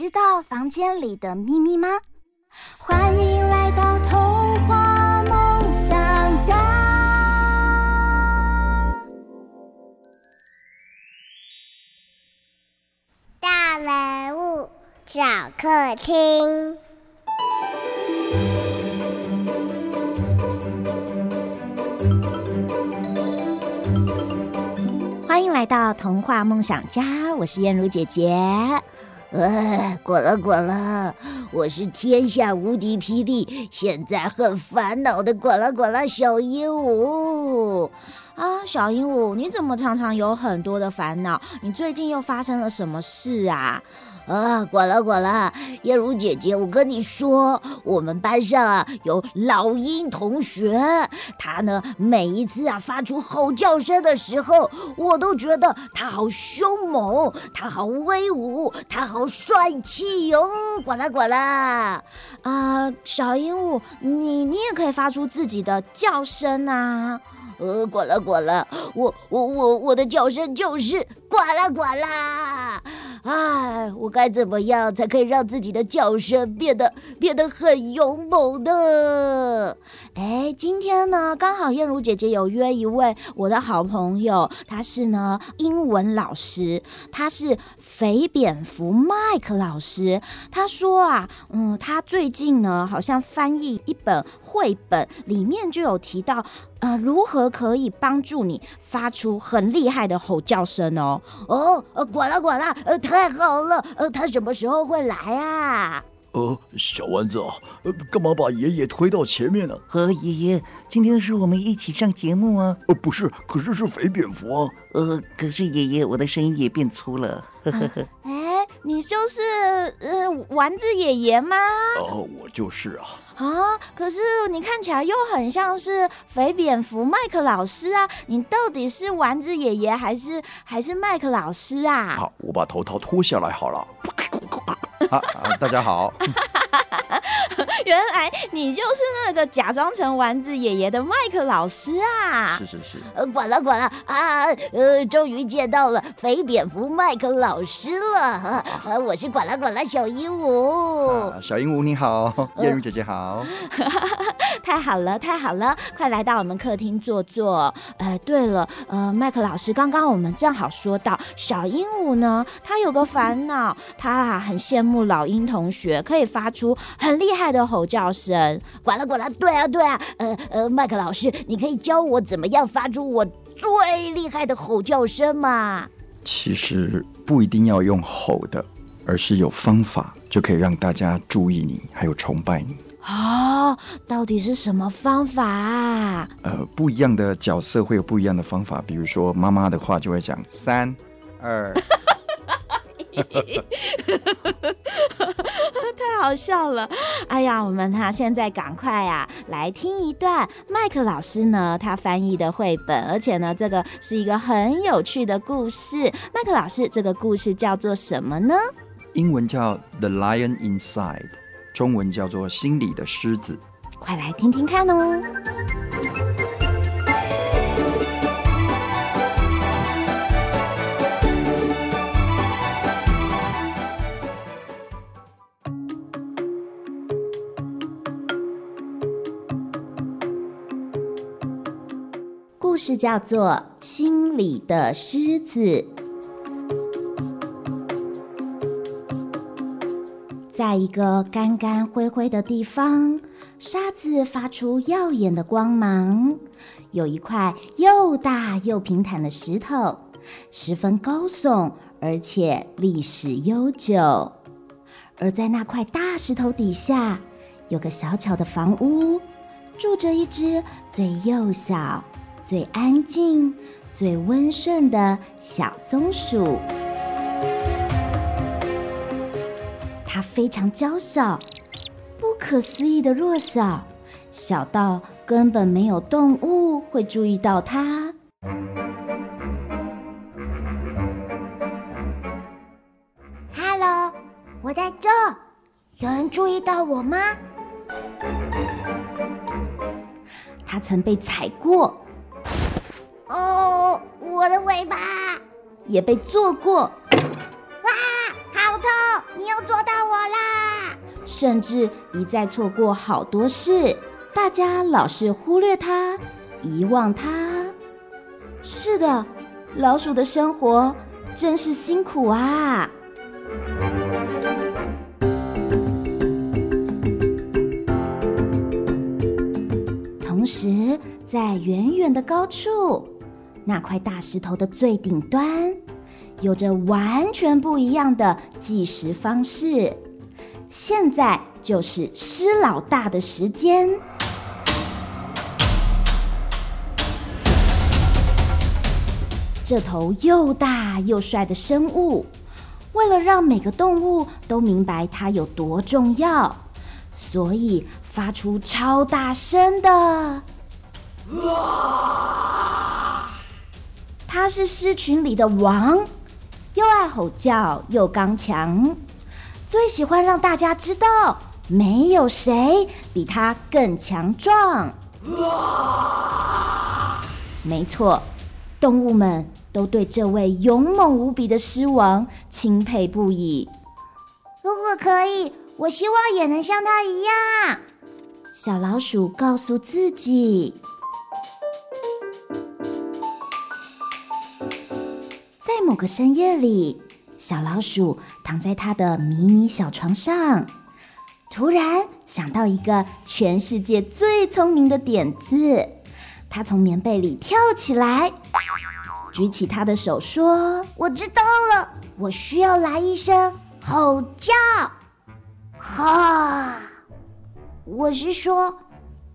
知道房间里的秘密吗？欢迎来到童话梦想家。大人物小客厅，欢迎来到童话梦想家，我是燕如姐姐。哎，滚了滚了！我是天下无敌霹雳，现在很烦恼的滚了滚了小鹦鹉啊！小鹦鹉，你怎么常常有很多的烦恼？你最近又发生了什么事啊？啊，滚了滚了，燕如姐姐，我跟你说，我们班上啊有老鹰同学，他呢每一次啊发出吼叫声的时候，我都觉得他好凶猛，他好威武，他好帅气哟！滚了滚了，啊、小鹦鹉，你你也可以发出自己的叫声啊！呃，滚了滚了，我我我我的叫声就是滚了滚了。哎，我该怎么样才可以让自己的叫声变得变得很勇猛呢？哎，今天呢，刚好燕如姐姐有约一位我的好朋友，他是呢英文老师，他是肥蝙蝠麦克老师。他说啊，嗯，他最近呢好像翻译一本绘本，里面就有提到。呃，如何可以帮助你发出很厉害的吼叫声哦？哦，呃，管了管了，呃，太好了，呃，他什么时候会来啊？呃，小丸子啊，呃，干嘛把爷爷推到前面呢？和爷爷，今天是我们一起上节目啊。呃，不是，可是是肥蝙蝠啊。呃，可是爷爷，我的声音也变粗了。呵呵呵。哎，你就是呃丸子爷爷吗？哦，我就是啊。啊！可是你看起来又很像是肥蝙蝠麦克老师啊！你到底是丸子爷爷还是还是麦克老师啊？好，我把头套脱下来好了。啊！大家好。原来你就是那个假装成丸子爷爷的麦克老师啊！是是是。呃，管了管了啊！呃，终于见到了肥蝙蝠麦克老师了。呃，我是管了管了小鹦鹉。啊，小鹦鹉你好，燕如姐姐好。太好了，太好了，快来到我们客厅坐坐。哎，对了，呃，麦克老师，刚刚我们正好说到小鹦鹉呢，他有个烦恼，他啊很羡慕老鹰同学可以发出很厉害的吼叫声。管了管了，对啊对啊，呃呃，麦克老师，你可以教我怎么样发出我最厉害的吼叫声吗？其实不一定要用吼的，而是有方法就可以让大家注意你，还有崇拜你。哦，到底是什么方法啊？呃，不一样的角色会有不一样的方法。比如说妈妈的话就会讲三二，太好笑了！哎呀，我们哈现在赶快啊来听一段麦克老师呢他翻译的绘本，而且呢这个是一个很有趣的故事。麦克老师，这个故事叫做什么呢？英文叫 The Lion Inside。中文叫做《心里的狮子》，快来听听看哦！事叫做《心里的狮子》。在一个干干灰灰的地方，沙子发出耀眼的光芒。有一块又大又平坦的石头，十分高耸，而且历史悠久。而在那块大石头底下，有个小巧的房屋，住着一只最幼小、最安静、最温顺的小棕鼠。它非常娇小，不可思议的弱小，小到根本没有动物会注意到它。Hello，我在这，有人注意到我吗？它曾被踩过。哦，我的尾巴也被做过，哇，好痛！你又捉到我啦！甚至一再错过好多事，大家老是忽略它，遗忘它。是的，老鼠的生活真是辛苦啊！同时，在远远的高处。那块大石头的最顶端，有着完全不一样的计时方式。现在就是狮老大的时间。这头又大又帅的生物，为了让每个动物都明白它有多重要，所以发出超大声的。他是狮群里的王，又爱吼叫又刚强，最喜欢让大家知道没有谁比他更强壮。没错，动物们都对这位勇猛无比的狮王钦佩不已。如果可以，我希望也能像他一样。小老鼠告诉自己。在某个深夜里，小老鼠躺在它的迷你小床上，突然想到一个全世界最聪明的点子。它从棉被里跳起来，举起它的手说：“我知道了，我需要来一声吼叫！哈！我是说，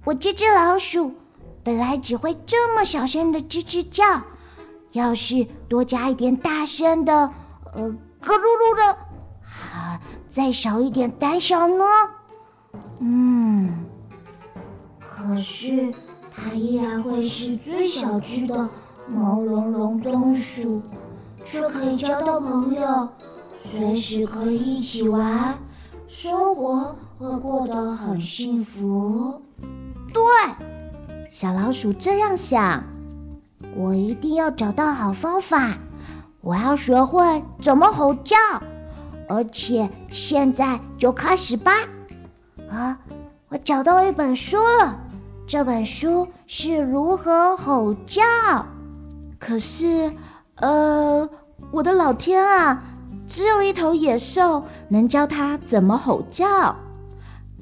我这只老鼠本来只会这么小声的吱吱叫。”要是多加一点大声的，呃，咯噜噜的，啊，再少一点胆小呢？嗯，可是它依然会是最小只的毛茸茸松鼠，却可以交到朋友，随时可以一起玩，生活会过得很幸福。对，小老鼠这样想。我一定要找到好方法，我要学会怎么吼叫，而且现在就开始吧！啊，我找到一本书了，这本书是如何吼叫。可是，呃，我的老天啊，只有一头野兽能教它怎么吼叫，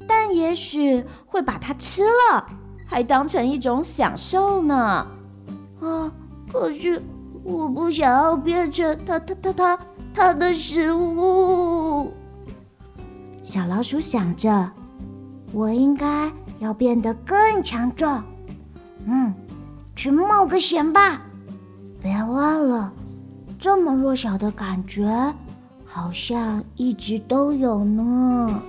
但也许会把它吃了，还当成一种享受呢。啊！可是我不想要变成它、它、它、它、它的食物。小老鼠想着，我应该要变得更强壮。嗯，去冒个险吧！别忘了，这么弱小的感觉，好像一直都有呢。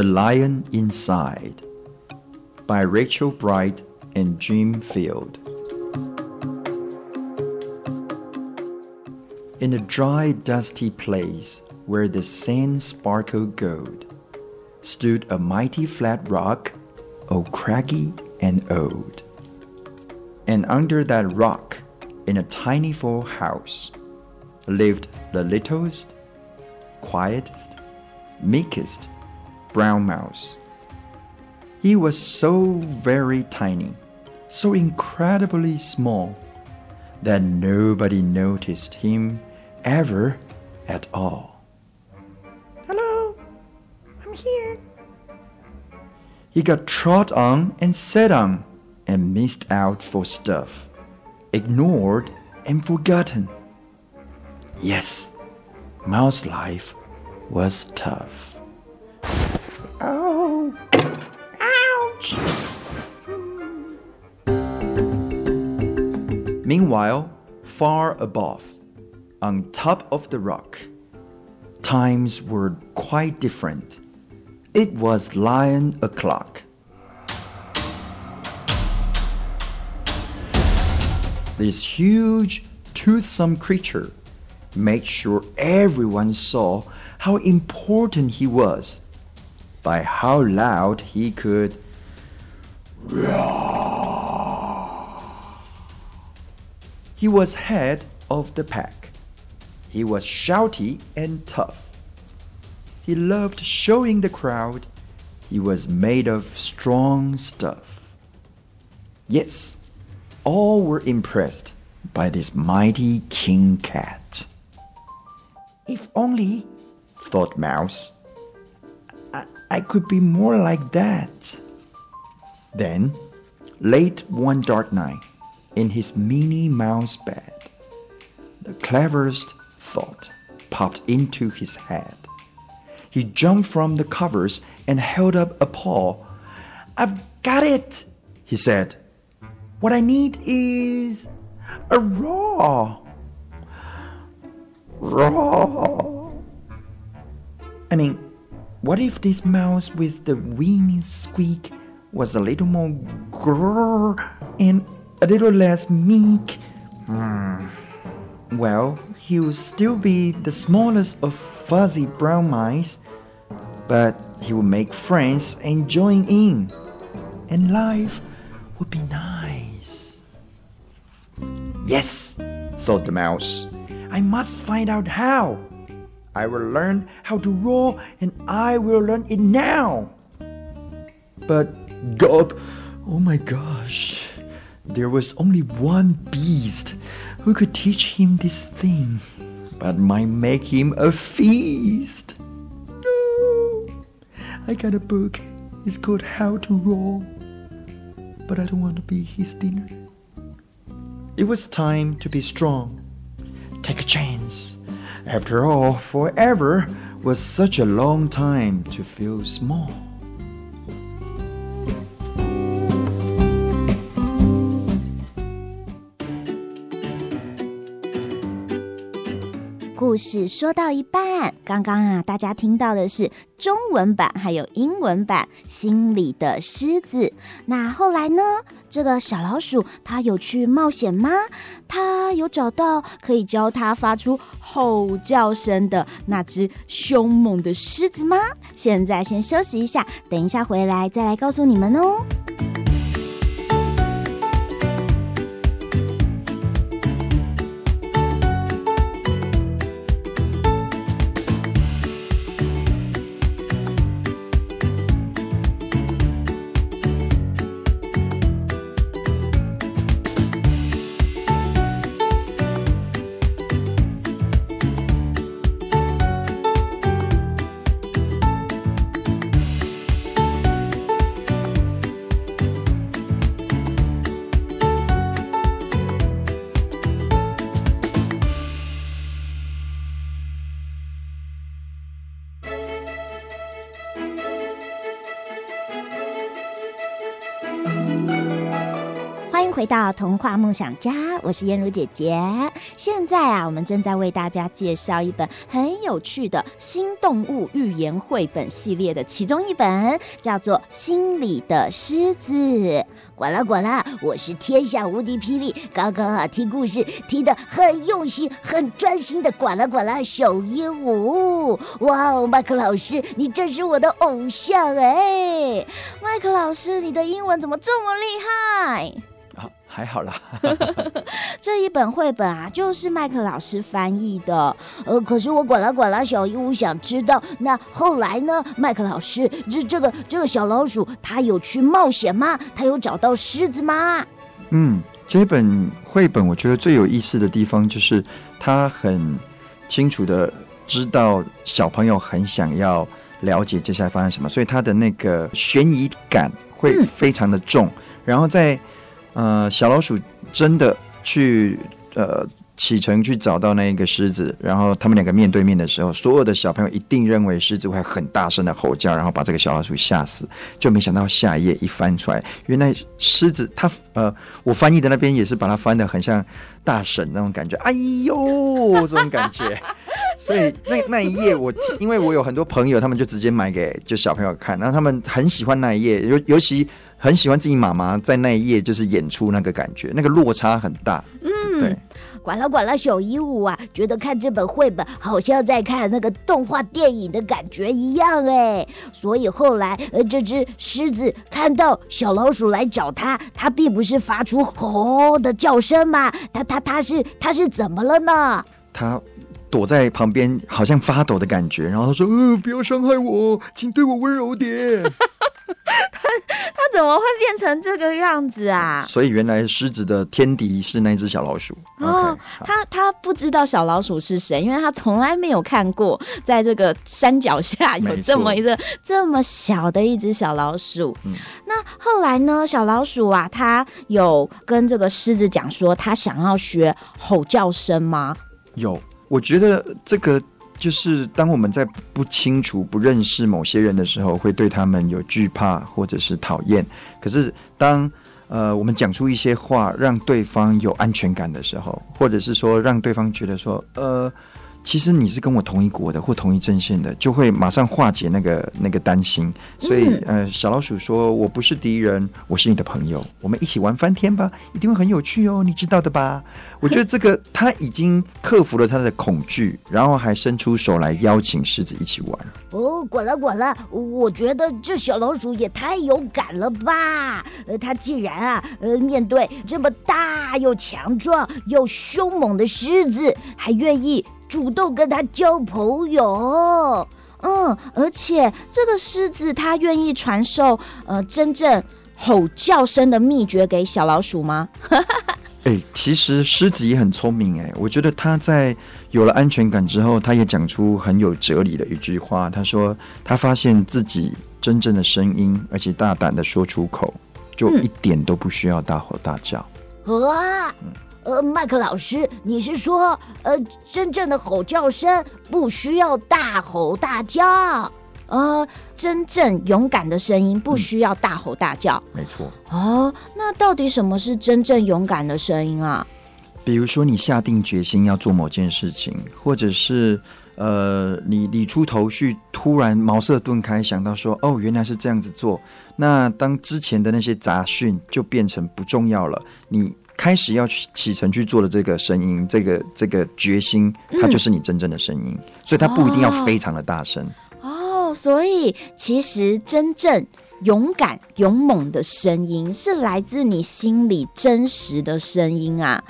The Lion Inside by Rachel Bright and Jim Field. In a dry, dusty place where the sand sparkled gold, stood a mighty flat rock, all craggy and old. And under that rock, in a tiny full house, lived the littlest, quietest, meekest brown mouse. He was so very tiny, so incredibly small, that nobody noticed him ever at all. Hello, I'm here. He got trod on and sat on and missed out for stuff, ignored and forgotten. Yes, Mouse life was tough. Oh, ouch! Meanwhile, far above, on top of the rock, times were quite different. It was lion o'clock. This huge, toothsome creature made sure everyone saw how important he was by how loud he could roar. He was head of the pack. He was shouty and tough. He loved showing the crowd he was made of strong stuff. Yes, all were impressed by this mighty king cat. If only, thought Mouse, I, could be more like that. Then, late one dark night, in his Minnie Mouse bed, the cleverest thought popped into his head. He jumped from the covers and held up a paw. I've got it, he said. What I need is a raw. Raw. I mean, what if this mouse with the weeny squeak was a little more grrr and a little less meek? Hmm. Well, he would still be the smallest of fuzzy brown mice, but he would make friends and join in, and life would be nice. Yes, thought the mouse, I must find out how. I will learn how to roar, and I will learn it now. But, God, oh my gosh, there was only one beast who could teach him this thing, but might make him a feast. No, I got a book. It's called How to Roar, but I don't want to be his dinner. It was time to be strong. Take a chance. After all, forever was such a long time to feel small. 故事说到一半，刚刚啊，大家听到的是中文版还有英文版《心里的狮子》。那后来呢？这个小老鼠它有去冒险吗？它有找到可以教它发出吼叫声的那只凶猛的狮子吗？现在先休息一下，等一下回来再来告诉你们哦。回到童话梦想家，我是燕如姐姐。现在啊，我们正在为大家介绍一本很有趣的新动物寓言绘本系列的其中一本，叫做《心里的狮子》。呱啦呱啦，我是天下无敌霹雳，刚刚啊听故事听得很用心、很专心的呱啦呱啦小鹦鹉。哇哦，麦克老师，你真是我的偶像哎！麦克老师，你的英文怎么这么厉害？还好啦，这一本绘本啊，就是麦克老师翻译的。呃，可是我管啦管啦小鹦鹉想知道，那后来呢？麦克老师，这这个这个小老鼠，它有去冒险吗？它有找到狮子吗？嗯，这本绘本我觉得最有意思的地方就是，它很清楚的知道小朋友很想要了解接下来发生什么，所以它的那个悬疑感会非常的重，嗯、然后在。呃，小老鼠真的去呃启程去找到那一个狮子，然后他们两个面对面的时候，所有的小朋友一定认为狮子会很大声的吼叫，然后把这个小老鼠吓死。就没想到下一页一翻出来，原来狮子它呃，我翻译的那边也是把它翻得很像大婶那种感觉，哎呦这种感觉。所以那那一页我因为我有很多朋友，他们就直接买给就小朋友看，然后他们很喜欢那一页，尤尤其很喜欢自己妈妈在那一页就是演出那个感觉，那个落差很大。嗯，对。管了管了，小鹦鹉啊，觉得看这本绘本好像在看那个动画电影的感觉一样哎。所以后来呃，这只狮子看到小老鼠来找它，它并不是发出吼的叫声嘛，它它它是它是怎么了呢？它。躲在旁边，好像发抖的感觉。然后他说：“呃，不要伤害我，请对我温柔点。”他他怎么会变成这个样子啊？所以原来狮子的天敌是那只小老鼠。哦他他不知道小老鼠是谁，因为他从来没有看过，在这个山脚下有这么一个这么小的一只小老鼠。嗯、那后来呢？小老鼠啊，他有跟这个狮子讲说，他想要学吼叫声吗？有。我觉得这个就是当我们在不清楚、不认识某些人的时候，会对他们有惧怕或者是讨厌。可是当呃我们讲出一些话，让对方有安全感的时候，或者是说让对方觉得说呃。其实你是跟我同一国的或同一阵线的，就会马上化解那个那个担心。所以，呃，小老鼠说：“我不是敌人，我是你的朋友，我们一起玩翻天吧，一定会很有趣哦，你知道的吧？”我觉得这个他已经克服了他的恐惧，然后还伸出手来邀请狮子一起玩。哦，管了管了，我觉得这小老鼠也太勇敢了吧！呃，他既然啊，呃，面对这么大又强壮又凶猛的狮子，还愿意。主动跟他交朋友，嗯，而且这个狮子它愿意传授呃真正吼叫声的秘诀给小老鼠吗？哎、欸，其实狮子也很聪明哎，我觉得他在有了安全感之后，他也讲出很有哲理的一句话。他说他发现自己真正的声音，而且大胆的说出口，就一点都不需要大吼大叫。呃，麦克老师，你是说，呃，真正的吼叫声不需要大吼大叫？呃，真正勇敢的声音不需要大吼大叫？嗯，没错。哦，那到底什么是真正勇敢的声音啊？比如说，你下定决心要做某件事情，或者是呃，你理出头绪，突然茅塞顿开，想到说，哦，原来是这样子做。那当之前的那些杂讯就变成不重要了，你。开始要去启程去做的这个声音，这个这个决心，它就是你真正的声音，嗯、所以它不一定要非常的大声。哦，所以其实真正勇敢勇猛的声音，是来自你心里真实的声音啊！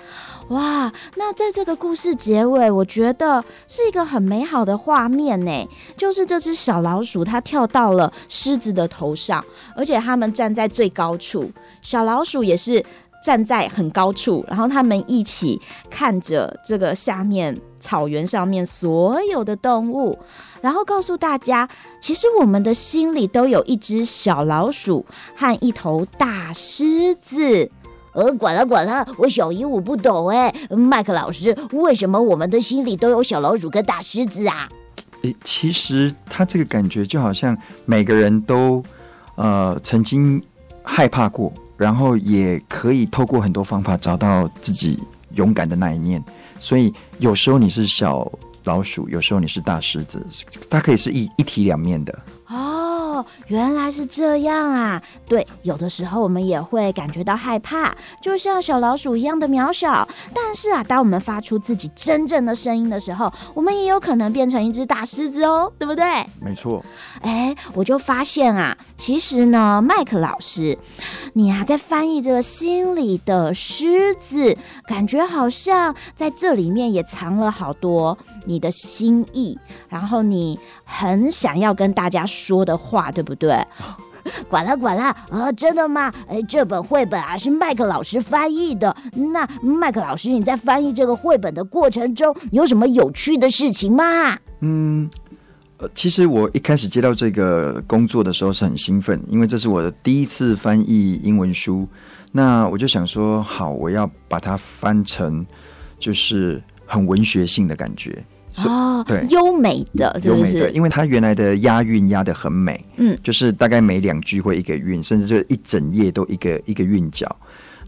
哇，那在这个故事结尾，我觉得是一个很美好的画面呢，就是这只小老鼠它跳到了狮子的头上，而且他们站在最高处，小老鼠也是。站在很高处，然后他们一起看着这个下面草原上面所有的动物，然后告诉大家，其实我们的心里都有一只小老鼠和一头大狮子。呃，管了管了，我小鹦鹉不懂哎，麦克老师，为什么我们的心里都有小老鼠跟大狮子啊？诶，其实他这个感觉就好像每个人都呃曾经害怕过。然后也可以透过很多方法找到自己勇敢的那一面，所以有时候你是小老鼠，有时候你是大狮子，它可以是一一体两面的。原来是这样啊！对，有的时候我们也会感觉到害怕，就像小老鼠一样的渺小。但是啊，当我们发出自己真正的声音的时候，我们也有可能变成一只大狮子哦，对不对？没错。哎，我就发现啊，其实呢，麦克老师，你啊在翻译这个心里的狮子，感觉好像在这里面也藏了好多你的心意，然后你很想要跟大家说的话，对不对？管了管了啊、真的吗？哎，这本绘本啊是麦克老师翻译的。那麦克老师，你在翻译这个绘本的过程中，有什么有趣的事情吗？嗯，呃，其实我一开始接到这个工作的时候是很兴奋，因为这是我的第一次翻译英文书。那我就想说，好，我要把它翻成。就是很文学性的感觉。哦，对，优美的，是不是？优美的，因为它原来的押韵押的很美，嗯，就是大概每两句会一个韵，甚至就一整页都一个一个韵脚。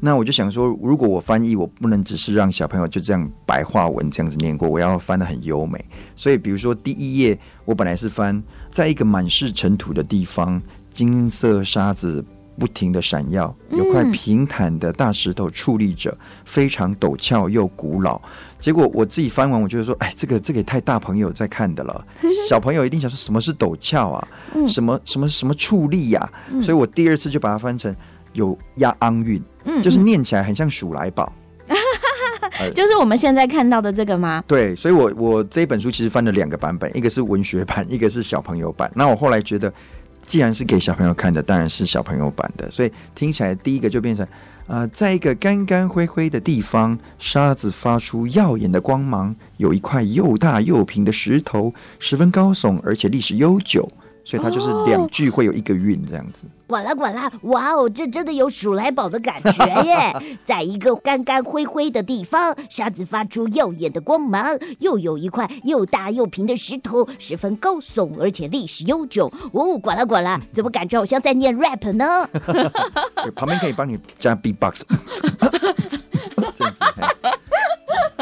那我就想说，如果我翻译，我不能只是让小朋友就这样白话文这样子念过，我要翻的很优美。所以，比如说第一页，我本来是翻在一个满是尘土的地方，金色沙子。不停的闪耀，有块平坦的大石头矗立着，非常陡峭又古老。结果我自己翻完，我觉得说，哎，这个这个也太大朋友在看的了，小朋友一定想说什么是陡峭啊，什么什么什么矗立呀？所以我第二次就把它翻成有押昂韵，就是念起来很像鼠来宝，就是我们现在看到的这个吗？对，所以我我这本书其实翻了两个版本，一个是文学版，一个是小朋友版。那我后来觉得。既然是给小朋友看的，当然是小朋友版的，所以听起来第一个就变成，呃，在一个干干灰灰的地方，沙子发出耀眼的光芒，有一块又大又平的石头，十分高耸，而且历史悠久。所以它就是两句会有一个韵这样子。管啦管啦，哇哦，这真的有鼠来宝的感觉耶！在一个干干灰灰的地方，沙子发出耀眼的光芒，又有一块又大又平的石头，十分高耸，而且历史悠久。哦，管啦管啦，怎么感觉好像在念 rap 呢？旁边可以帮你加 beatbox，这样子。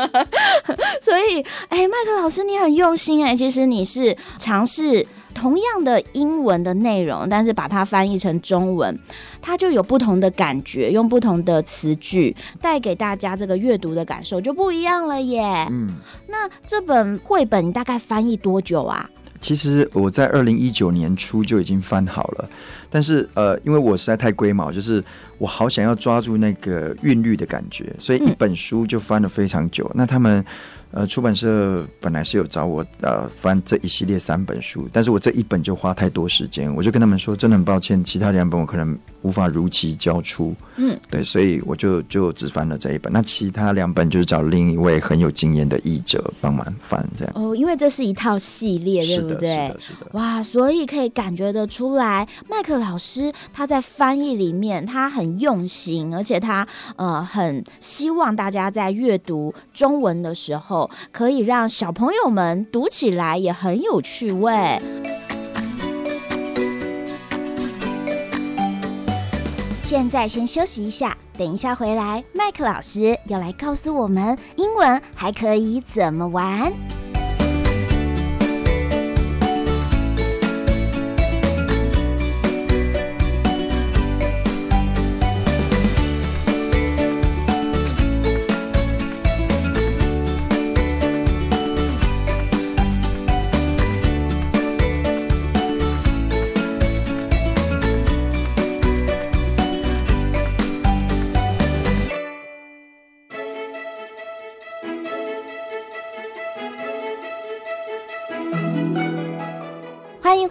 所以，哎，麦克老师，你很用心哎，其实你是尝试。同样的英文的内容，但是把它翻译成中文，它就有不同的感觉，用不同的词句带给大家这个阅读的感受就不一样了耶。嗯，那这本绘本你大概翻译多久啊？其实我在二零一九年初就已经翻好了，但是呃，因为我实在太龟毛，就是我好想要抓住那个韵律的感觉，所以一本书就翻了非常久。嗯、那他们。呃，出版社本来是有找我呃翻这一系列三本书，但是我这一本就花太多时间，我就跟他们说，真的很抱歉，其他两本我可能无法如期交出。嗯，对，所以我就就只翻了这一本，那其他两本就是找另一位很有经验的译者帮忙翻这样。哦，因为这是一套系列，对不对？是的，是的。哇，所以可以感觉得出来，麦克老师他在翻译里面他很用心，而且他呃很希望大家在阅读中文的时候。可以让小朋友们读起来也很有趣味。现在先休息一下，等一下回来，麦克老师要来告诉我们英文还可以怎么玩。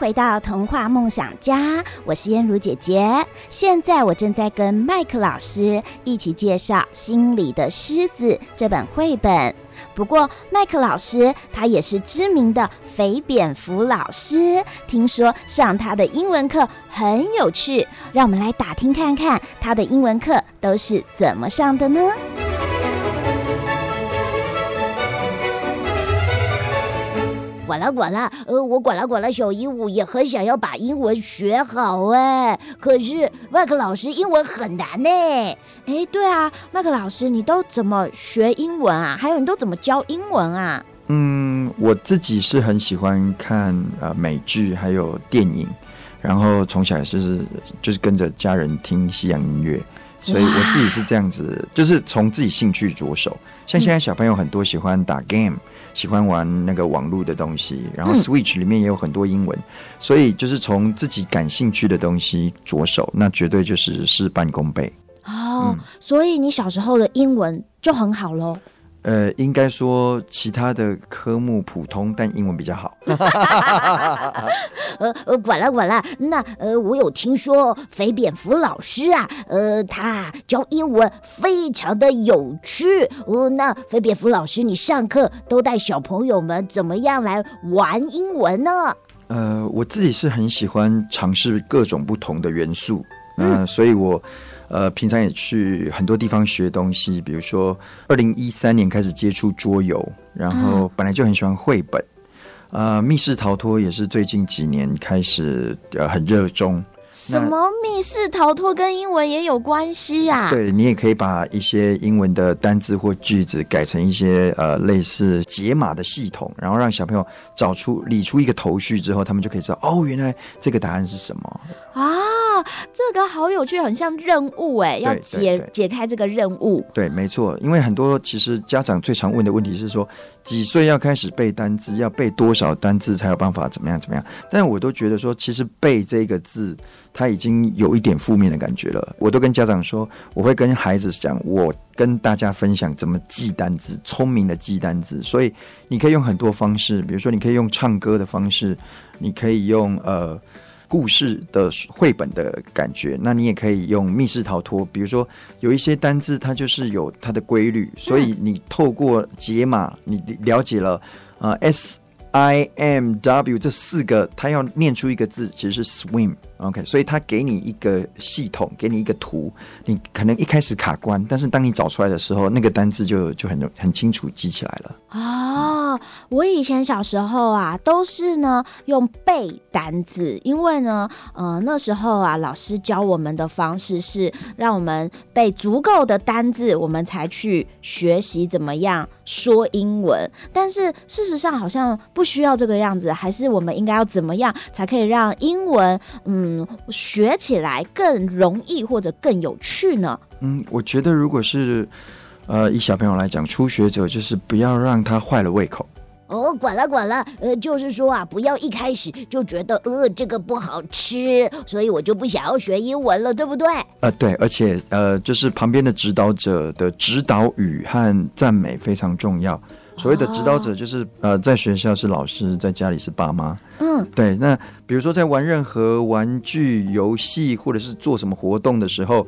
回到童话梦想家，我是燕如姐姐。现在我正在跟麦克老师一起介绍《心里的狮子》这本绘本。不过，麦克老师他也是知名的肥蝙蝠老师，听说上他的英文课很有趣，让我们来打听看看他的英文课都是怎么上的呢？管啦管啦，呃，我管啦管啦，小鹦鹉也很想要把英文学好哎，可是麦克老师英文很难呢。哎，对啊，麦克老师，你都怎么学英文啊？还有你都怎么教英文啊？嗯，我自己是很喜欢看呃美剧还有电影，然后从小也是就是跟着家人听西洋音乐，所以我自己是这样子，就是从自己兴趣着手。像现在小朋友很多喜欢打 game。喜欢玩那个网络的东西，然后 Switch 里面也有很多英文，嗯、所以就是从自己感兴趣的东西着手，那绝对就是事半功倍。哦，嗯、所以你小时候的英文就很好喽。呃，应该说其他的科目普通，但英文比较好。呃呃，管了管了，那呃，我有听说肥蝙蝠老师啊，呃，他教英文非常的有趣。哦、呃，那肥蝙蝠老师，你上课都带小朋友们怎么样来玩英文呢？呃，我自己是很喜欢尝试各种不同的元素。那所以我呃平常也去很多地方学东西，比如说二零一三年开始接触桌游，然后本来就很喜欢绘本，呃，密室逃脱也是最近几年开始呃很热衷。什么密室逃脱跟英文也有关系呀、啊？对，你也可以把一些英文的单字或句子改成一些呃类似解码的系统，然后让小朋友找出理出一个头绪之后，他们就可以知道哦，原来这个答案是什么啊？这个好有趣，很像任务哎，要解解开这个任务。对，没错，因为很多其实家长最常问的问题是说，几岁要开始背单字，要背多少单字才有办法怎么样怎么样？但我都觉得说，其实背这个字。他已经有一点负面的感觉了。我都跟家长说，我会跟孩子讲，我跟大家分享怎么记单词，聪明的记单词。所以你可以用很多方式，比如说你可以用唱歌的方式，你可以用呃故事的绘本的感觉，那你也可以用密室逃脱。比如说有一些单字，它就是有它的规律，所以你透过解码，你了解了呃 S I M W 这四个，它要念出一个字，其实是 swim。OK，所以他给你一个系统，给你一个图，你可能一开始卡关，但是当你找出来的时候，那个单字就就很很清楚记起来了。哦，我以前小时候啊，都是呢用背单字，因为呢，呃，那时候啊，老师教我们的方式是让我们背足够的单字，我们才去学习怎么样说英文。但是事实上好像不需要这个样子，还是我们应该要怎么样才可以让英文，嗯。嗯，学起来更容易或者更有趣呢？嗯，我觉得如果是呃，以小朋友来讲，初学者就是不要让他坏了胃口。哦，管了管了，呃，就是说啊，不要一开始就觉得呃这个不好吃，所以我就不想要学英文了，对不对？呃，对，而且呃，就是旁边的指导者的指导语和赞美非常重要。所谓的指导者就是呃，在学校是老师，在家里是爸妈。嗯，对。那比如说在玩任何玩具游戏或者是做什么活动的时候。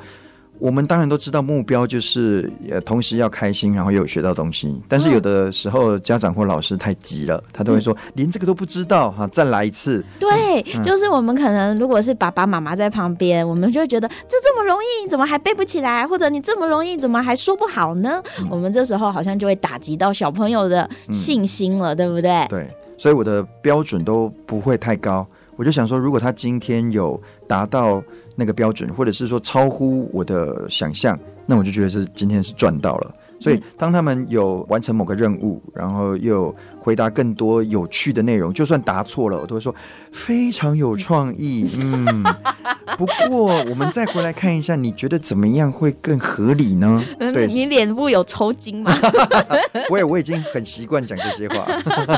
我们当然都知道目标就是呃，同时要开心，然后又有学到东西。但是有的时候家长或老师太急了，他都会说、嗯、连这个都不知道哈，再来一次。对，嗯、就是我们可能如果是爸爸妈妈在旁边，我们就会觉得这这么容易，你怎么还背不起来？或者你这么容易，怎么还说不好呢？嗯、我们这时候好像就会打击到小朋友的信心了，嗯、对不对？对，所以我的标准都不会太高。我就想说，如果他今天有达到。那个标准，或者是说超乎我的想象，那我就觉得是今天是赚到了。所以，当他们有完成某个任务，然后又回答更多有趣的内容，就算答错了，我都会说非常有创意。嗯，不过我们再回来看一下，你觉得怎么样会更合理呢？对，你脸部有抽筋吗？我也我已经很习惯讲这些话。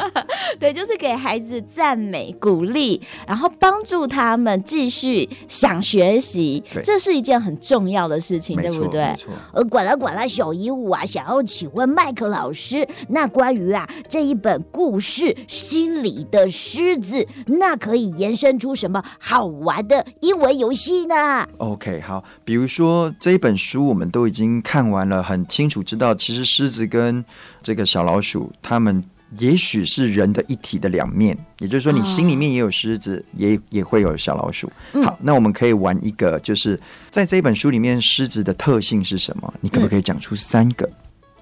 对，就是给孩子赞美、鼓励，然后帮助他们继续想学习，这是一件很重要的事情，对不对？没错。呃，管了管了，小鹦鹉啊。想要请问麦克老师，那关于啊这一本故事《心里的狮子》，那可以延伸出什么好玩的英文游戏呢？OK，好，比如说这一本书我们都已经看完了，很清楚知道，其实狮子跟这个小老鼠，他们也许是人的一体的两面，也就是说，你心里面也有狮子，哦、也也会有小老鼠。嗯、好，那我们可以玩一个，就是在这一本书里面，狮子的特性是什么？你可不可以讲出三个？嗯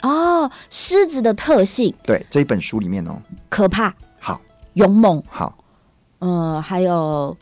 哦，狮子的特性，对，这一本书里面哦，可怕，好，勇猛，好，嗯、呃，还有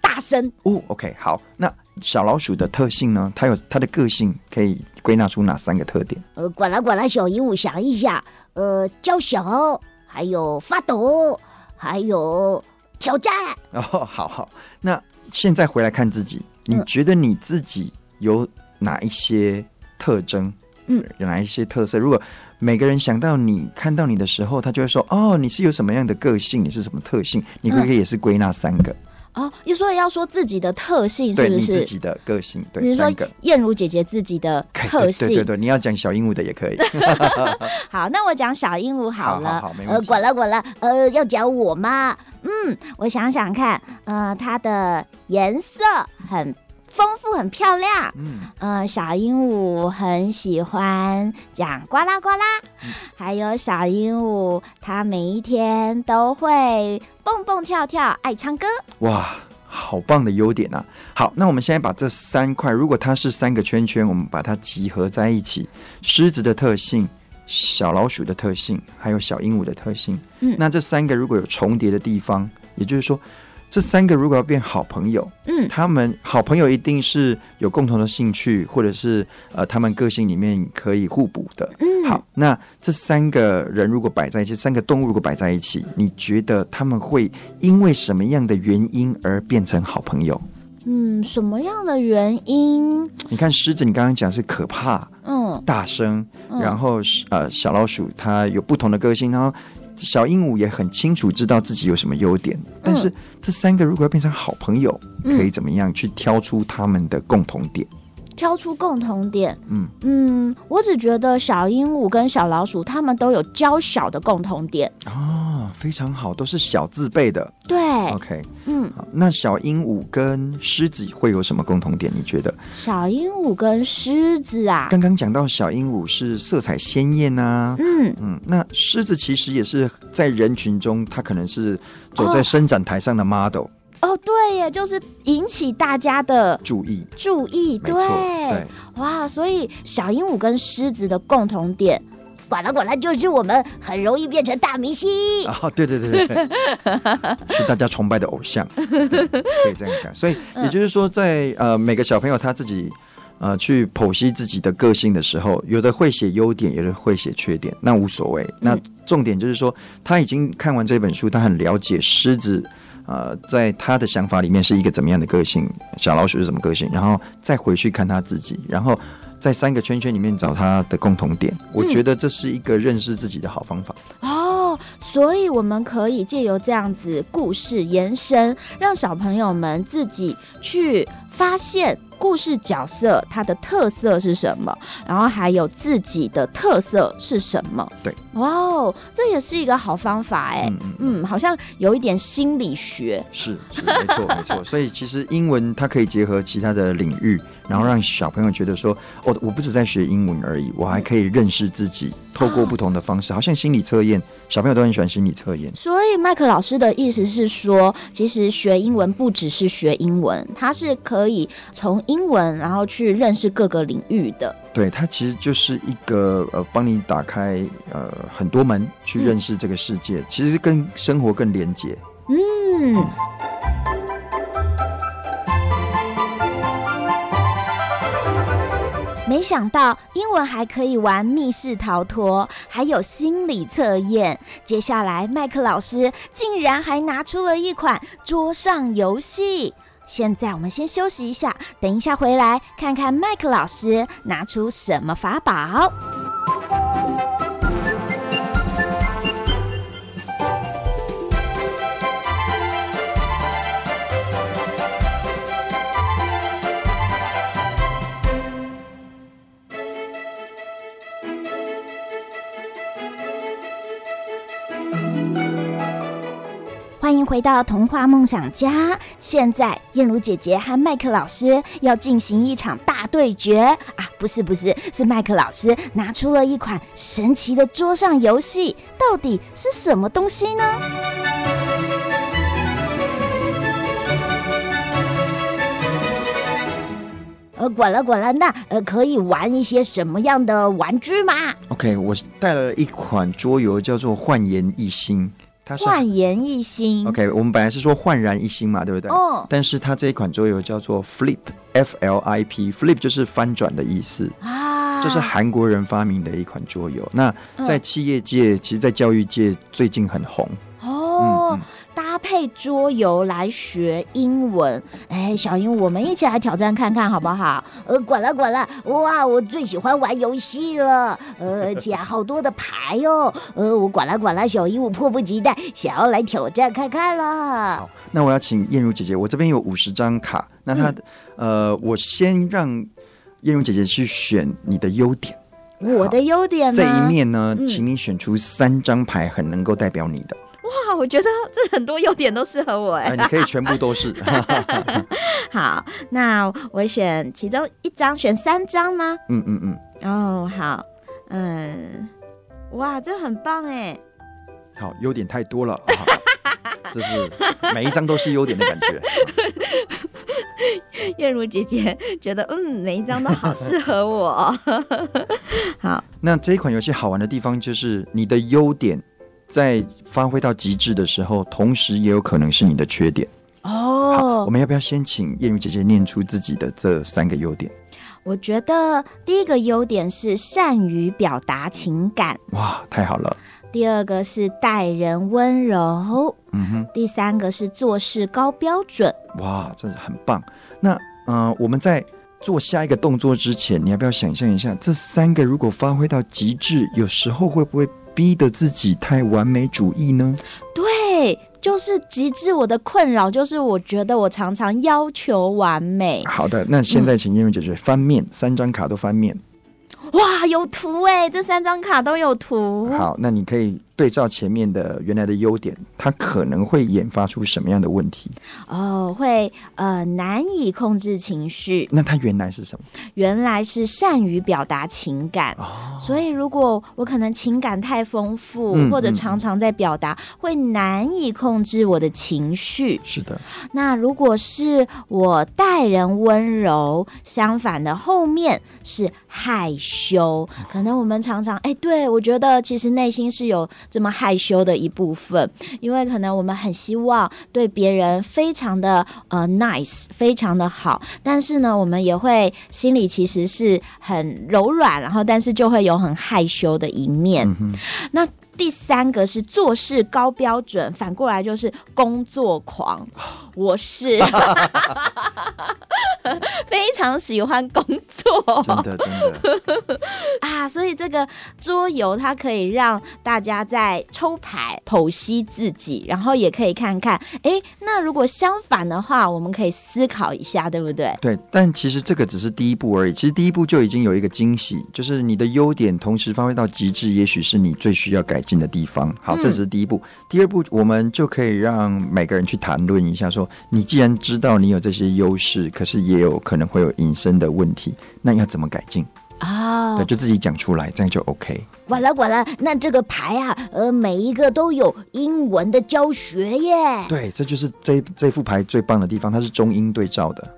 大声。哦，OK，好，那小老鼠的特性呢？它有它的个性，可以归纳出哪三个特点？呃，管啦管啦，小鹦鹉想一下，呃，娇小，还有发抖，还有挑战。哦，好好，那现在回来看自己，你觉得你自己有哪一些特征？嗯嗯，有哪一些特色？如果每个人想到你、看到你的时候，他就会说：“哦，你是有什么样的个性？你是什么特性？”你可以也是归纳三个。哦，你说要说自己的特性，是不是？自己的个性，对，你说燕如姐姐自己的特性，对对对，你要讲小鹦鹉的也可以。好，那我讲小鹦鹉好了。好，好，没问题。呃，滚了滚了，呃，要讲我吗？嗯，我想想看，呃，它的颜色很。丰富很漂亮，嗯，呃，小鹦鹉很喜欢讲呱啦呱啦，嗯、还有小鹦鹉，它每一天都会蹦蹦跳跳，爱唱歌。哇，好棒的优点啊！好，那我们现在把这三块，如果它是三个圈圈，我们把它集合在一起，狮子的特性、小老鼠的特性，还有小鹦鹉的特性。嗯，那这三个如果有重叠的地方，也就是说。这三个如果要变好朋友，嗯，他们好朋友一定是有共同的兴趣，或者是呃，他们个性里面可以互补的。嗯，好，那这三个人如果摆在一起，三个动物如果摆在一起，你觉得他们会因为什么样的原因而变成好朋友？嗯，什么样的原因？你看狮子，你刚刚讲是可怕，嗯，大声，然后呃，小老鼠它有不同的个性，然后。小鹦鹉也很清楚知道自己有什么优点，但是这三个如果要变成好朋友，可以怎么样去挑出他们的共同点？挑出共同点，嗯。嗯，我只觉得小鹦鹉跟小老鼠他们都有娇小的共同点。哦，非常好，都是小字辈的。对，OK，嗯，好，那小鹦鹉跟狮子会有什么共同点？你觉得？小鹦鹉跟狮子啊，刚刚讲到小鹦鹉是色彩鲜艳啊，嗯。嗯，那狮子其实也是在人群中，它可能是走在伸展台上的 model。哦哦，对耶，就是引起大家的注意，注意，对，对，哇，所以小鹦鹉跟狮子的共同点，管了管了，就是我们很容易变成大明星。啊，对对对对，是大家崇拜的偶像，可以这样讲。所以也就是说在，在呃每个小朋友他自己呃去剖析自己的个性的时候，有的会写优点，有的会写缺点，那无所谓。那重点就是说，他已经看完这本书，他很了解狮子。呃，在他的想法里面是一个怎么样的个性？小老鼠是什么个性？然后再回去看他自己，然后在三个圈圈里面找他的共同点。我觉得这是一个认识自己的好方法。嗯、哦，所以我们可以借由这样子故事延伸，让小朋友们自己去发现。故事角色它的特色是什么？然后还有自己的特色是什么？对，哇哦，这也是一个好方法哎，嗯，嗯，好像有一点心理学，是，是没错没错。所以其实英文它可以结合其他的领域，然后让小朋友觉得说，哦，我不止在学英文而已，我还可以认识自己。透过不同的方式，好像心理测验，小朋友都很喜欢心理测验。所以麦克老师的意思是说，其实学英文不只是学英文，它是可以从英文然后去认识各个领域的。对，它其实就是一个呃，帮你打开呃很多门去认识这个世界，嗯、其实跟生活更连接。嗯。没想到英文还可以玩密室逃脱，还有心理测验。接下来，麦克老师竟然还拿出了一款桌上游戏。现在我们先休息一下，等一下回来看看麦克老师拿出什么法宝。回到童话梦想家。现在，燕如姐姐和麦克老师要进行一场大对决啊！不是，不是，是麦克老师拿出了一款神奇的桌上游戏，到底是什么东西呢？呃，管了，管了，那呃，可以玩一些什么样的玩具吗？OK，我带了一款桌游，叫做《焕然一新》。焕然一新，OK，我们本来是说焕然一新嘛，对不对？哦。但是它这一款桌游叫做 Flip，F L I P，Flip 就是翻转的意思啊。这是韩国人发明的一款桌游。那在企业界，嗯、其实，在教育界最近很红。哦。嗯嗯搭配桌游来学英文，哎，小英，我们一起来挑战看看好不好？呃，管了管了，哇，我最喜欢玩游戏了，呃，而且好多的牌哦，呃，我管了管了，小英，我迫不及待想要来挑战看看了。好，那我要请燕如姐姐，我这边有五十张卡，那她，嗯、呃，我先让燕如姐姐去选你的优点，我的优点这一面呢，嗯、请你选出三张牌，很能够代表你的。哇，我觉得这很多优点都适合我哎、呃！你可以全部都是。好，那我选其中一张，选三张吗？嗯嗯嗯。哦，好，嗯，哇，这很棒哎。好，优点太多了。这是每一张都是优点的感觉。燕如姐姐觉得，嗯，每一张都好适合我。好，那这一款游戏好玩的地方就是你的优点在发挥到极致的时候，同时也有可能是你的缺点。哦，好，我们要不要先请燕如姐姐念出自己的这三个优点？我觉得第一个优点是善于表达情感。哇，太好了。第二个是待人温柔，嗯哼。第三个是做事高标准。哇，真是很棒。那嗯、呃，我们在做下一个动作之前，你要不要想象一下，这三个如果发挥到极致，有时候会不会逼得自己太完美主义呢？对，就是极致。我的困扰就是，我觉得我常常要求完美。好的，那现在请英文姐姐翻面，嗯、三张卡都翻面。哇，有图哎！这三张卡都有图。好，那你可以对照前面的原来的优点，它可能会引发出什么样的问题？哦，会呃难以控制情绪。那它原来是什么？原来是善于表达情感。哦，所以如果我可能情感太丰富，嗯，或者常常在表达，嗯，会难以控制我的情绪。是的。那如果是我待人温柔，相反的后面是害羞。羞，可能我们常常哎，对，我觉得其实内心是有这么害羞的一部分，因为可能我们很希望对别人非常的呃 nice，非常的好，但是呢，我们也会心里其实是很柔软，然后但是就会有很害羞的一面。嗯、那第三个是做事高标准，反过来就是工作狂，我是。非常喜欢工作，真的 真的 啊！所以这个桌游它可以让大家在抽牌剖析自己，然后也可以看看，哎，那如果相反的话，我们可以思考一下，对不对？对，但其实这个只是第一步而已。其实第一步就已经有一个惊喜，就是你的优点同时发挥到极致，也许是你最需要改进的地方。好，这只是第一步。嗯、第二步，我们就可以让每个人去谈论一下说，说你既然知道你有这些优势，可是也有可能会有隐身的问题，那要怎么改进啊？对，就自己讲出来，这样就 OK。管了管了，那这个牌啊，呃，每一个都有英文的教学耶。对，这就是这这副牌最棒的地方，它是中英对照的。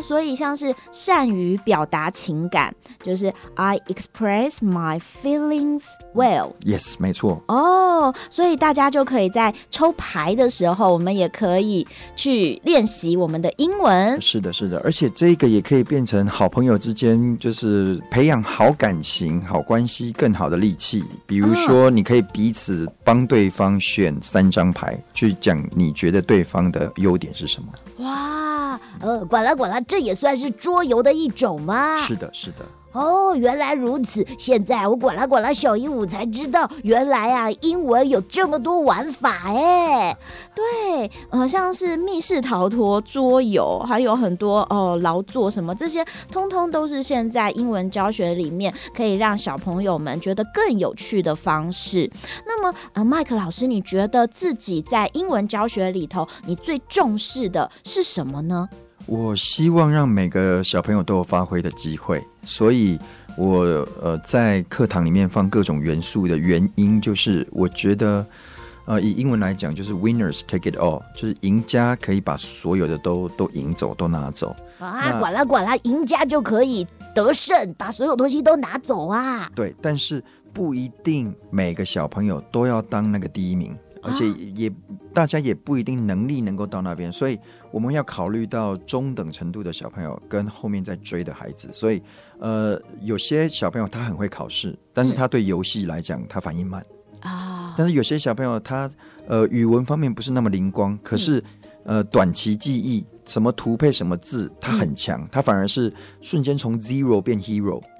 所以像是善于表达情感，就是 I express my feelings well。Yes，没错。哦，oh, 所以大家就可以在抽牌的时候，我们也可以去练习我们的英文。是的，是的，而且这个也可以变成好朋友之间，就是培养好感情、好关系更好的利器。比如说，你可以彼此帮对方选三张牌，去讲你觉得对方的优点是什么。哇！呃，管了管了，这也算是桌游的一种吗？是的，是的。哦，原来如此。现在我管了管了小鹦鹉才知道，原来啊，英文有这么多玩法哎。对，呃，像是密室逃脱桌游，还有很多哦，劳作什么这些，通通都是现在英文教学里面可以让小朋友们觉得更有趣的方式。那么，呃，麦克老师，你觉得自己在英文教学里头，你最重视的是什么呢？我希望让每个小朋友都有发挥的机会，所以我呃在课堂里面放各种元素的原因，就是我觉得，呃以英文来讲，就是 winners take it all，就是赢家可以把所有的都都赢走，都拿走啊！管了管了，赢家就可以得胜，把所有东西都拿走啊！对，但是不一定每个小朋友都要当那个第一名。而且也，大家也不一定能力能够到那边，所以我们要考虑到中等程度的小朋友跟后面在追的孩子。所以，呃，有些小朋友他很会考试，但是他对游戏来讲他反应慢。啊。但是有些小朋友他呃语文方面不是那么灵光，可是呃短期记忆，什么图配什么字他很强，他反而是瞬间从 zero 变 hero。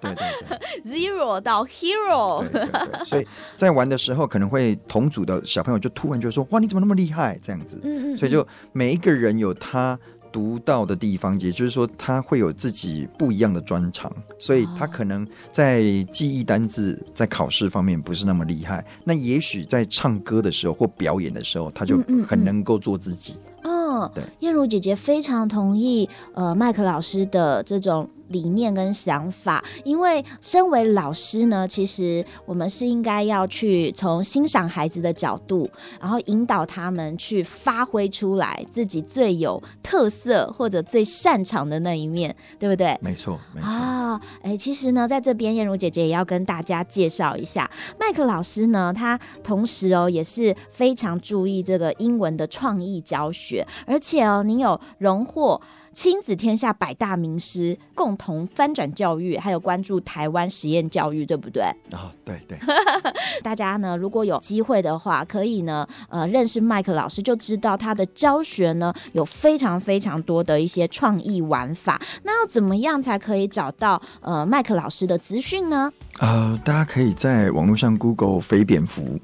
对对对，Zero 到 Hero，对对对，所以在玩的时候，可能会同组的小朋友就突然就说：“哇，你怎么那么厉害？”这样子，嗯嗯，所以就每一个人有他独到的地方，也就是说，他会有自己不一样的专长，所以他可能在记忆单字、在考试方面不是那么厉害，那也许在唱歌的时候或表演的时候，他就很能够做自己。哦，哦，对，燕如姐姐非常同意，呃，麦克老师的这种。理念跟想法，因为身为老师呢，其实我们是应该要去从欣赏孩子的角度，然后引导他们去发挥出来自己最有特色或者最擅长的那一面，对不对？没错，没错。啊，哎，其实呢，在这边燕如姐姐也要跟大家介绍一下，麦克老师呢，他同时哦也是非常注意这个英文的创意教学，而且哦，您有荣获。亲子天下百大名师共同翻转教育，还有关注台湾实验教育，对不对？啊、哦，对对。大家呢，如果有机会的话，可以呢，呃，认识麦克老师，就知道他的教学呢有非常非常多的一些创意玩法。那要怎么样才可以找到呃麦克老师的资讯呢？呃，大家可以在网络上 Google 肥蝙蝠，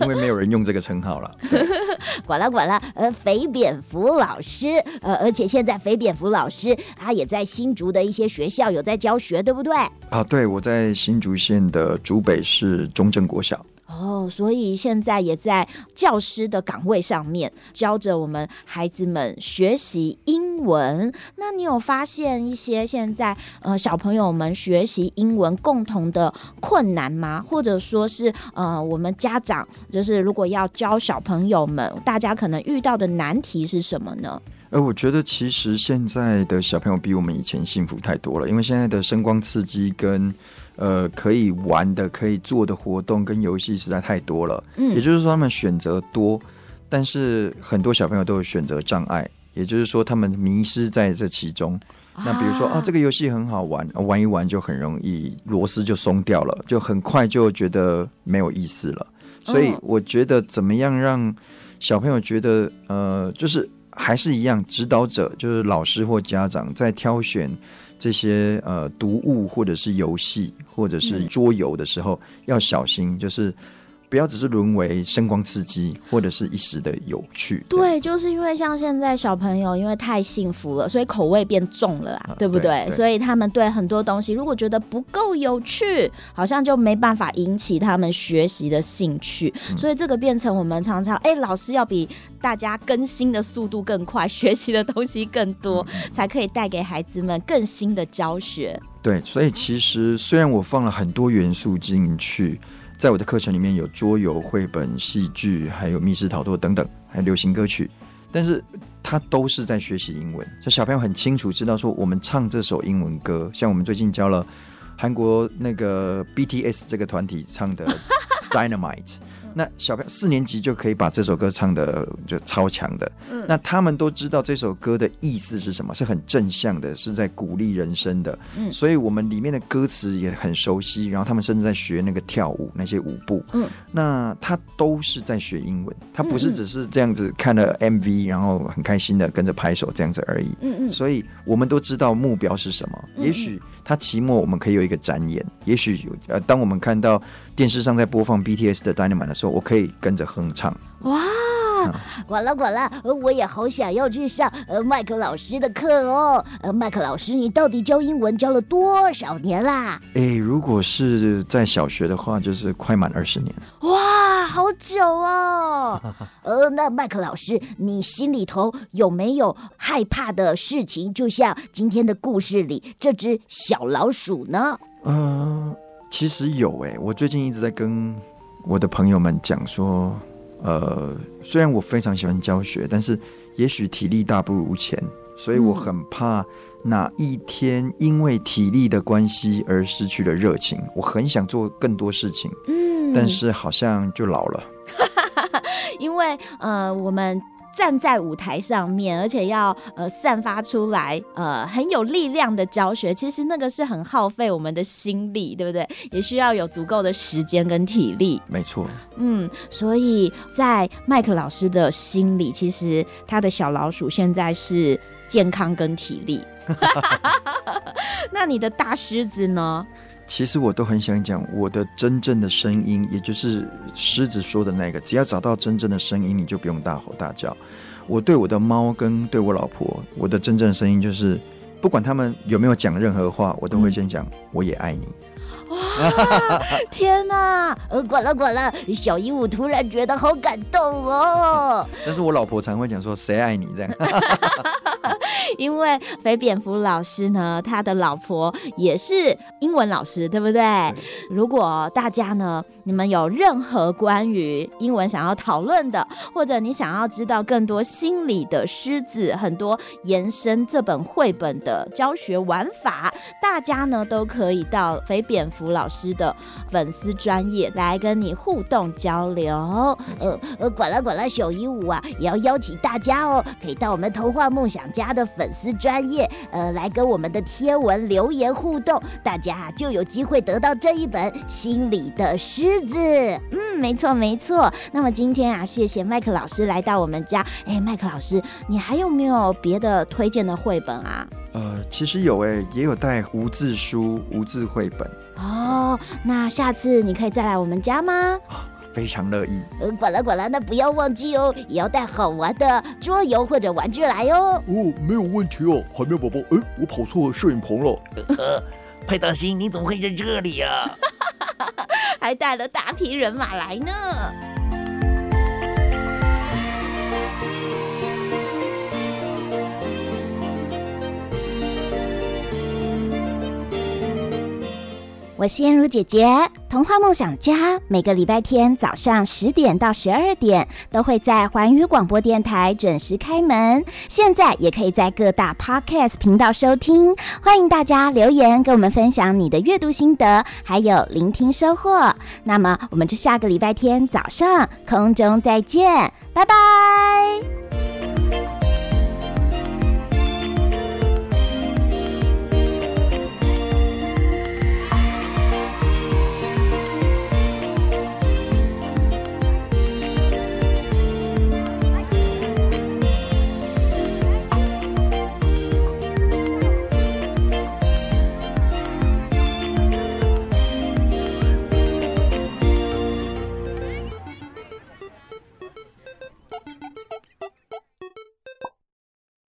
因为没有人用这个称号了。管了管了，呃，肥蝙蝠老师，呃，而且现在肥。蝙蝠老师，他也在新竹的一些学校有在教学，对不对？啊，对，我在新竹县的竹北市中正国小。哦，所以现在也在教师的岗位上面教着我们孩子们学习英文。那你有发现一些现在呃小朋友们学习英文共同的困难吗？或者说是呃我们家长就是如果要教小朋友们，大家可能遇到的难题是什么呢？呃，我觉得其实现在的小朋友比我们以前幸福太多了，因为现在的声光刺激跟呃可以玩的、可以做的活动跟游戏实在太多了。嗯，也就是说他们选择多，但是很多小朋友都有选择障碍，也就是说他们迷失在这其中。那比如说啊，这个游戏很好玩，玩一玩就很容易螺丝就松掉了，就很快就觉得没有意思了。所以我觉得怎么样让小朋友觉得呃就是。还是一样，指导者就是老师或家长，在挑选这些呃读物或者是游戏或者是桌游的时候，要小心，就是。不要只是沦为声光刺激或者是一时的有趣。对，就是因为像现在小朋友因为太幸福了，所以口味变重了啦，啊、对不对，对？所以他们对很多东西如果觉得不够有趣，好像就没办法引起他们学习的兴趣。嗯、所以这个变成我们常常哎，老师要比大家更新的速度更快，学习的东西更多，嗯、才可以带给孩子们更新的教学。对，所以其实虽然我放了很多元素进去。在我的课程里面有桌游、绘本、戏剧，还有密室逃脱等等，还有流行歌曲，但是他都是在学习英文。所以小朋友很清楚知道说，我们唱这首英文歌，像我们最近教了韩国那个 BTS 这个团体唱的 Dynamite。那小朋友四年级就可以把这首歌唱的就超强的，嗯，那他们都知道这首歌的意思是什么，是很正向的，是在鼓励人生的，嗯，所以我们里面的歌词也很熟悉，然后他们甚至在学那个跳舞那些舞步，嗯，那他都是在学英文，他不是只是这样子看了 MV 然后很开心的跟着拍手这样子而已，嗯嗯，所以我们都知道目标是什么，也许他期末我们可以有一个展演，也许有呃，当我们看到电视上在播放 BTS 的 Dynamite 的时候，我可以跟着哼唱。哇，管了管了，我也好想要去上呃麦克老师的课哦。呃，麦克老师，你到底教英文教了多少年啦？诶，如果是在小学的话，就是快满二十年。哇，好久哦。呃，那麦克老师，你心里头有没有害怕的事情？就像今天的故事里这只小老鼠呢？嗯、呃，其实有诶，我最近一直在跟。我的朋友们讲说，呃，虽然我非常喜欢教学，但是也许体力大不如前，所以我很怕哪一天因为体力的关系而失去了热情。我很想做更多事情，嗯，但是好像就老了，因为呃，我们。站在舞台上面，而且要呃散发出来呃很有力量的教学，其实那个是很耗费我们的心力，对不对？也需要有足够的时间跟体力。没错。嗯，所以在麦克老师的心里，其实他的小老鼠现在是健康跟体力。那你的大狮子呢？其实我都很想讲我的真正的声音，也就是狮子说的那个。只要找到真正的声音，你就不用大吼大叫。我对我的猫跟对我老婆，我的真正的声音就是，不管他们有没有讲任何话，我都会先讲我也爱你。哇！天哪！呃，管了管了，小鹦鹉突然觉得好感动哦。但是我老婆常会讲说：“谁爱你？”这样。因为肥蝙蝠老师呢，他的老婆也是英文老师，对不对？对。如果大家呢，你们有任何关于英文想要讨论的，或者你想要知道更多心理的狮子，很多延伸这本绘本的教学玩法，大家呢都可以到肥蝙蝠福老师的粉丝专业来跟你互动交流。呃呃，管了管了，小鹦鹉啊，也要邀请大家哦，可以到我们童话梦想家的粉丝专业，呃，来跟我们的贴文留言互动，大家就有机会得到这一本《心里的狮子》。嗯，没错没错。那么今天啊，谢谢麦克老师来到我们家。哎，麦克老师，你还有没有别的推荐的绘本啊？呃，其实有哎，也有带无字书、无字绘本。哦，那下次你可以再来我们家吗？非常乐意。呃，管了管了，那不要忘记哦，也要带好玩的桌游或者玩具来哦。哦，没有问题哦，海绵宝宝。哎，我跑错摄影棚了。呃，派大星，你怎么会在这里呀？还带了大批人马来呢。我是燕如姐姐，童话梦想家每个礼拜天早上十点到十二点都会在环宇广播电台准时开门，现在也可以在各大 Podcast 频道收听。欢迎大家留言跟我们分享你的阅读心得，还有聆听收获。那么我们就下个礼拜天早上空中再见，拜拜。